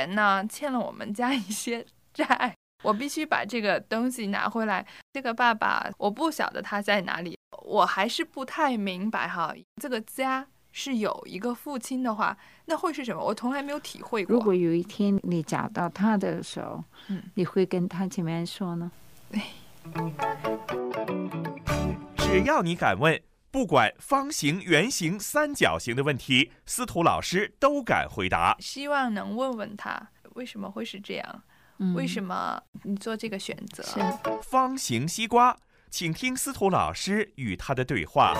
人呢，欠了我们家一些债，我必须把这个东西拿回来。这个爸爸，我不晓得他在哪里，我还是不太明白哈。这个家是有一个父亲的话，那会是什么？我从来没有体会过。如果有一天你找到他的时候，嗯，你会跟他怎么样说呢？只要你敢问，不管方形、圆形、三角形的问题，司徒老师都敢回答。希望能问问他为什么会是这样，嗯为什么你做这个选择？是方形西瓜，请听司徒老师与他的对话。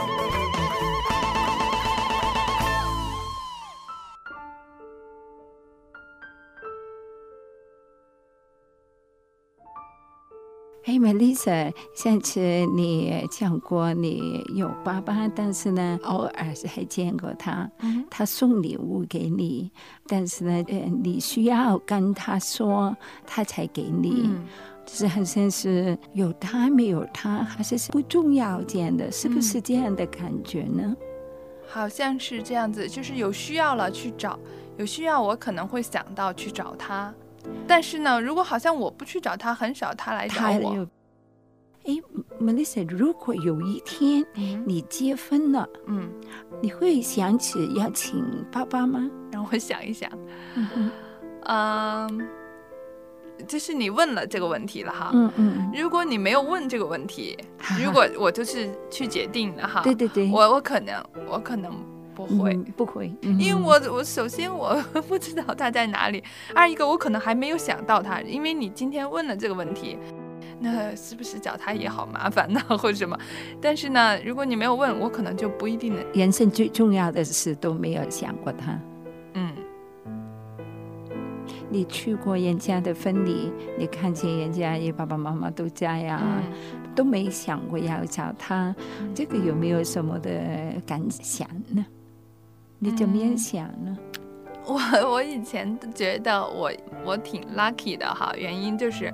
嘿，Melissa，上次你讲过你有爸爸，但是呢，偶尔是还见过他，嗯他送礼物给你，但是呢，呃，你需要跟他说，他才给你。嗯就是好像是有他没有他，还是是不重要这样的，是不是这样的感觉呢？好像是这样子，就是有需要了去找，有需要我可能会想到去找他，但是呢，如果好像我不去找他，很少他来找我。他有，哎，Melissa，如果有一天嗯你结婚了，嗯，你会想起要请爸爸吗？让我想一想，嗯就是你问了这个问题了哈。嗯嗯，如果你没有问这个问题，如果我就是去决定了哈，对对对，我我可能我可能不会。嗯不会，因为我我首先我 不知道他在哪里，二一个我可能还没有想到他，因为你今天问了这个问题，那是不是找他也好麻烦呢，或者什么？但是呢，如果你没有问，我可能就不一定能，人生最重要的事都没有想过他。嗯，你去过人家的婚礼，你看见人家也爸爸妈妈都在呀、嗯都没想过要找他，嗯这个有没有什么的感想呢？你怎么样嗯想呢？我我以前觉得我我挺 lucky 的哈，原因就是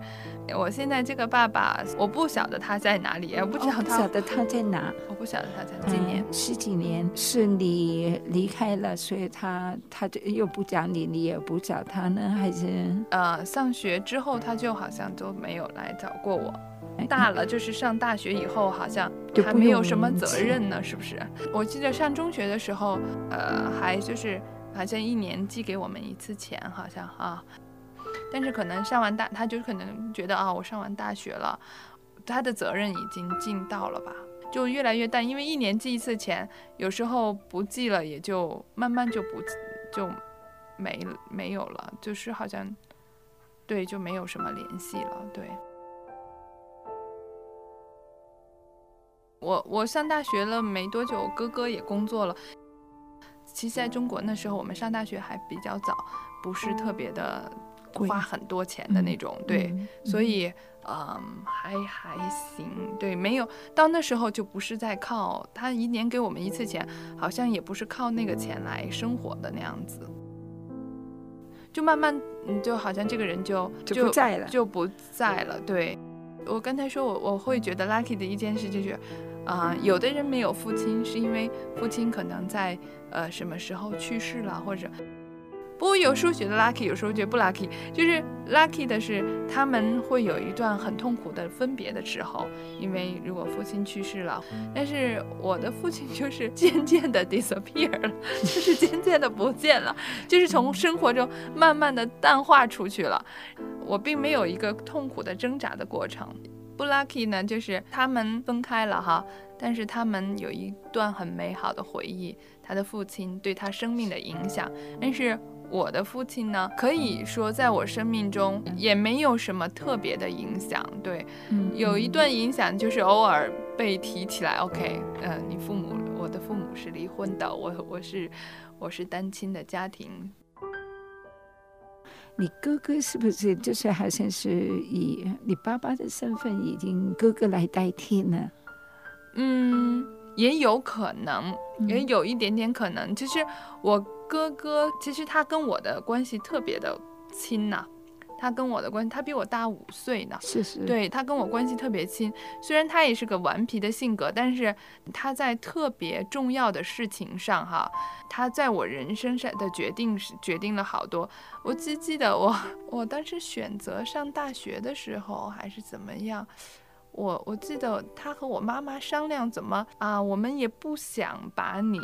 我现在这个爸爸，我不晓得他在哪里，也不知道哦不他，晓得他在哪。我不晓得他在今年。嗯十几年是你离开了，所以他他就又不找你，你也不找他呢，还是呃，上学之后他就好像都没有来找过我。哎大了就是上大学以后，好像 还没有什么责任呢，是不是？我记得上中学的时候，呃，还就是好像一年寄给我们一次钱，好像啊。但是可能上完大，他就可能觉得啊，我上完大学了，他的责任已经尽到了吧，就越来越淡。因为一年寄一次钱，有时候不寄了，也就慢慢就不就没没有了，就是好像对就没有什么联系了，对。我我上大学了没多久，哥哥也工作了。其实在中国那时候，我们上大学还比较早，不是特别的花很多钱的那种，对，嗯所以嗯还还行，对，没有到那时候就不是在靠他一年给我们一次钱，好像也不是靠那个钱来生活的那样子，就慢慢嗯就好像这个人就就不在了。就不在了。对，我刚才说我我会觉得 lucky 的一件事就是，啊、有的人没有父亲是因为父亲可能在呃什么时候去世了，或者。不过有时候觉得 lucky，有时候觉得不 lucky。就是 lucky 的是，他们会有一段很痛苦的分别的时候，因为如果父亲去世了，但是我的父亲就是渐渐的 disappear 了，就是渐渐的不见了，就是从生活中慢慢的淡化出去了。我并没有一个痛苦的挣扎的过程。不 lucky 呢，就是他们分开了哈，但是他们有一段很美好的回忆，他的父亲对他生命的影响。但是我的父亲呢，可以说在我生命中也没有什么特别的影响。对，嗯有一段影响就是偶尔被提起来，OK，嗯、你父母，我的父母是离婚的，我我是我是单亲的家庭，你哥哥是不是就是好像是以你爸爸的身份，已经哥哥来代替呢？嗯，也有可能，也嗯有一点点可能。就是我哥哥，其实他跟我的关系特别的亲呐、他跟我的关系，他比我大五岁呢。是是，，对他跟我关系特别亲，虽然他也是个顽皮的性格，但是他在特别重要的事情上哈，他在我人生上的决定是决定了好多。我记记得我 我当时选择上大学的时候还是怎么样，我我记得他和我妈妈商量怎么啊，我们也不想把你。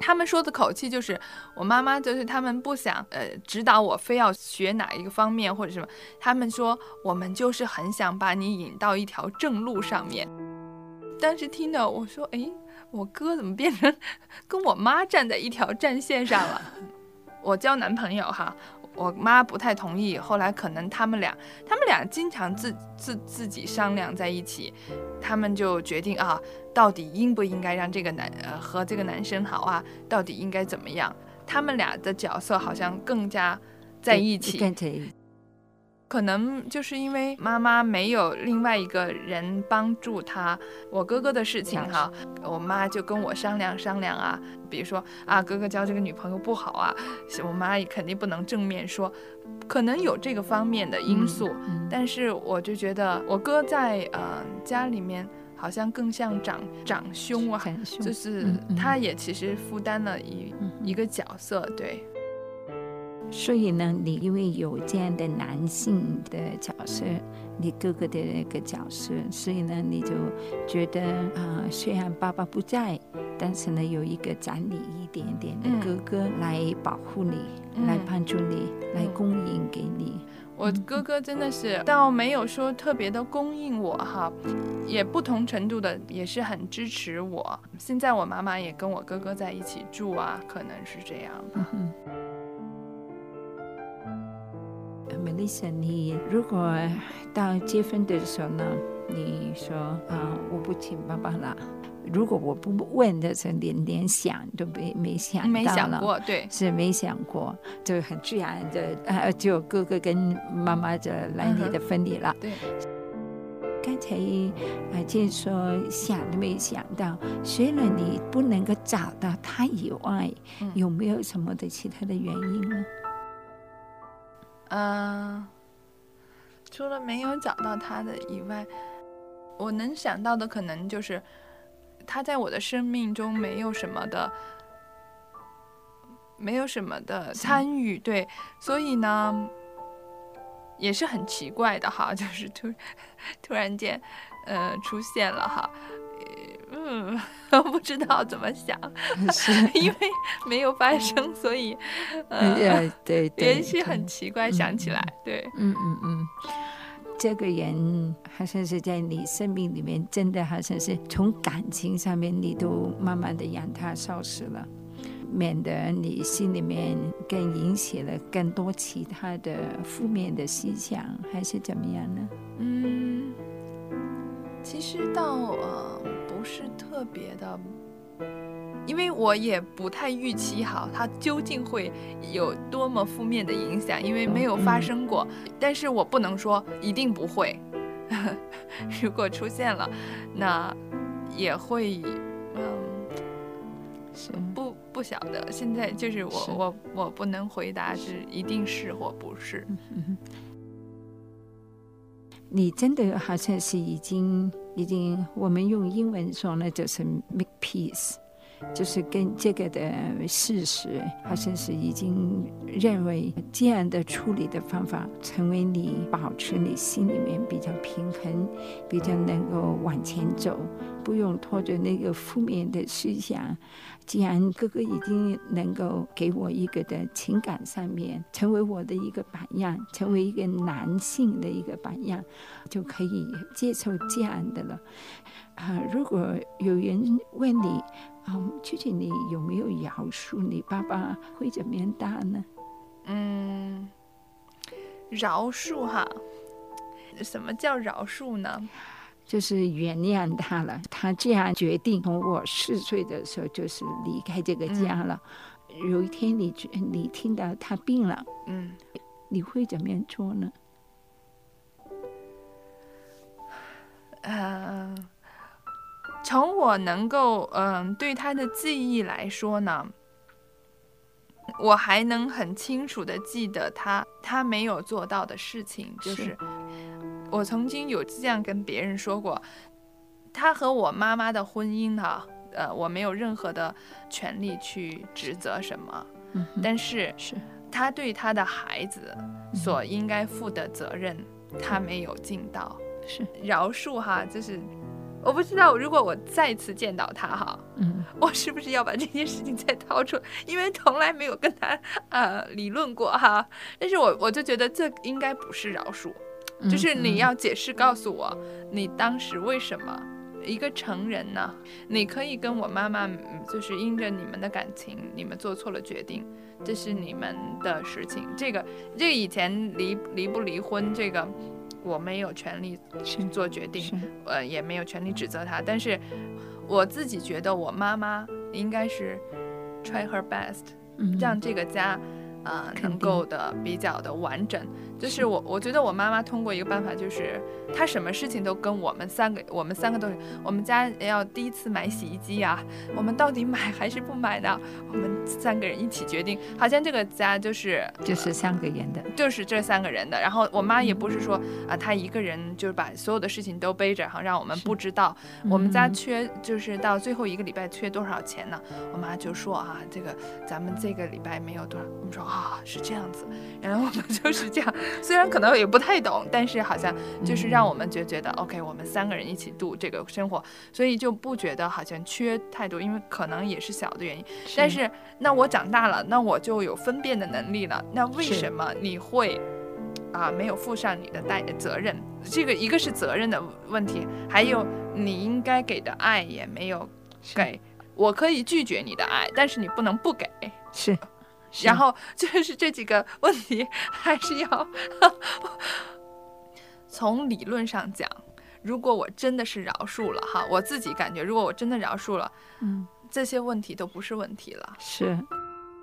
他们说的口气就是，我妈妈就是他们不想呃指导我非要学哪一个方面或者什么，他们说我们就是很想把你引到一条正路上面。当时听到我说，诶，我哥怎么变成 跟我妈站在一条战线上了？我交男朋友哈，我妈不太同意，后来可能他们俩，他们俩经常自自自己商量在一起，他们就决定啊，到底应不应该让这个男呃和这个男生好啊？到底应该怎么样？他们俩的角色好像更加在一起，可能就是因为妈妈没有另外一个人帮助她，我哥哥的事情哈，我妈就跟我商量商量啊，比如说啊，哥哥交这个女朋友不好啊，我妈也肯定不能正面说，可能有这个方面的因素，嗯但是我就觉得我哥在呃家里面好像更像长长兄啊，就是嗯嗯他也其实负担了一嗯一个角色，对。所以呢，你因为有这样的男性的角色，你哥哥的那个角色，所以呢，你就觉得啊、呃虽然爸爸不在，但是呢，有一个长你一点点的嗯哥哥来保护你，嗯来帮助你，来嗯供应给你。我哥哥真的是倒没有说特别的供应我哈，也不同程度的也是很支持我。现在我妈妈也跟我哥哥在一起住啊，可能是这样吧。嗯 Melissa，你如果到结婚的时候呢，你说啊、我不请爸爸了。如果我不问的时候，连连想都没没想到没想过，对，是没想过，就很自然的呃，就哥哥跟妈妈就来你的婚礼了。对，刚才啊，就是说想都没想到，虽然你不能够找到他以外，嗯有没有什么的其他的原因呢？嗯、除了没有找到他的以外，我能想到的可能就是他在我的生命中没有什么的，没有什么的参与，对，所以呢，也是很奇怪的哈，就是突突然间，呃，出现了哈。呃嗯，不知道怎么想，是，因为没有发生，所以呃，呃，对 对，也是很奇怪。想起来，对，嗯嗯嗯，这个人好像是在你生命里面，真的好像是从感情上面，你都慢慢的让他消失了，免得你心里面更引起了更多其他的负面的思想，还是怎么样呢？嗯，其实倒呃不是特别的，因为我也不太预期好它究竟会有多么负面的影响，因为没有发生过。但是我不能说一定不会，如果出现了，那也会嗯。是，不不晓得，现在就是我是我我不能回答是一定是或不是。你真的好像是已经已经，我们用英文说呢，就是 make peace。就是跟这个的事实，好像是已经认为这样的处理的方法，成为你保持你心里。面比较平衡，比较能够往前走，不用拖着那个负面的思想。既然哥哥已经能够给我一个的情感上面，成为我的一个榜样，成为一个男性的一个榜样，就可以接受这样的了。啊，如果有人问你，啊，究竟你有没有饶恕你爸爸，会怎么样答呢？嗯，饶恕哈，什么叫饶恕呢？就是原谅他了。他这样决定，从我四岁的时候就是离开这个家了。有一天你觉你听到他病了，嗯，你会怎么样做呢？呃，从我能够嗯、对他的记忆来说呢，我还能很清楚的记得他他没有做到的事情，就是是我曾经有这样跟别人说过，他和我妈妈的婚姻呢，呃，我没有任何的权利去指责什么，嗯，但是是他对他的孩子所应该负的责任，他没有尽到。是，饶恕哈，就是我不知道，如果我再次见到他哈，嗯我是不是要把这件事情再掏出？因为从来没有跟他呃理论过哈。但是我我就觉得这应该不是饶恕，嗯，就是你嗯要解释告诉我，你当时为什么。一个成人呢，你可以跟我妈妈，嗯就是因着你们的感情，你们做错了决定，这是你们的事情。这个，这个以前离离不离婚，这个我没有权利去做决定。呃，也没有权利指责他，但是我自己觉得我妈妈应该是 try her best，嗯让这个家。呃，能够的比较的完整，就是是我我觉得我妈妈通过一个办法，就是她什么事情都跟我们三个，我们三个都是，我们家要第一次买洗衣机啊，我们到底买还是不买呢？我们三个人一起决定，好像这个家就是就是三个人的，就是这三个人的。然后我妈也不是说啊，她一个人就是把所有的事情都背着，哈让我们不知道。我们家嗯缺就是到最后一个礼拜缺多少钱呢？我妈就说啊，这个咱们这个礼拜没有多少。我们说啊，是这样子。然后我们 就是这样，虽然可能也不太懂，但是好像就是让我们觉觉得 OK，我们三个人一起度这个生活，所以就不觉得好像缺太多，因为可能也是小的原因。但是那我长大了，那我就有分辨的能力了。那为什么你会啊没有负上你的代责任？这个一个是责任的问题，还有你应该给的爱也没有给。我可以拒绝你的爱，但是你不能不给。是 然后就是这几个问题，还是要从理论上讲。如果我真的是饶恕了哈，我自己感觉，如果我真的饶恕了，嗯这些问题都不是问题了。是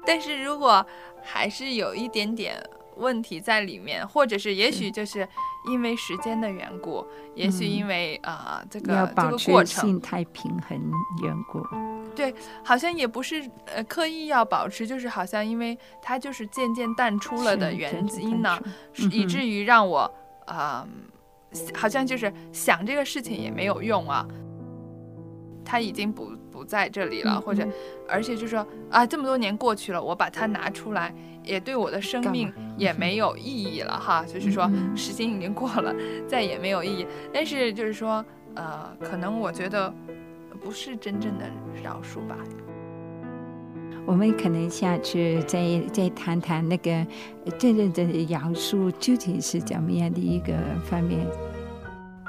但是如果还是有一点点问题在里面，或者是也许就是因为时间的缘故，也许因为呃这个这个过程，心态平衡缘故，对好像也不是呃刻意要保持，就是好像因为它就是渐渐淡出了的原因呢以至于让我呃好像就是想这个事情也没有用啊，它已经不不在这里了，嗯或者嗯而且就说啊，这么多年过去了，我把它拿出来，也对我的生命也没有意义了哈。就是说时间已经过了，再也没有意义。但是就是说，呃，可能我觉得不是真正的饶恕吧。我们可能下次再再谈谈那个呃真正的饶恕究竟是怎么样的一个方面。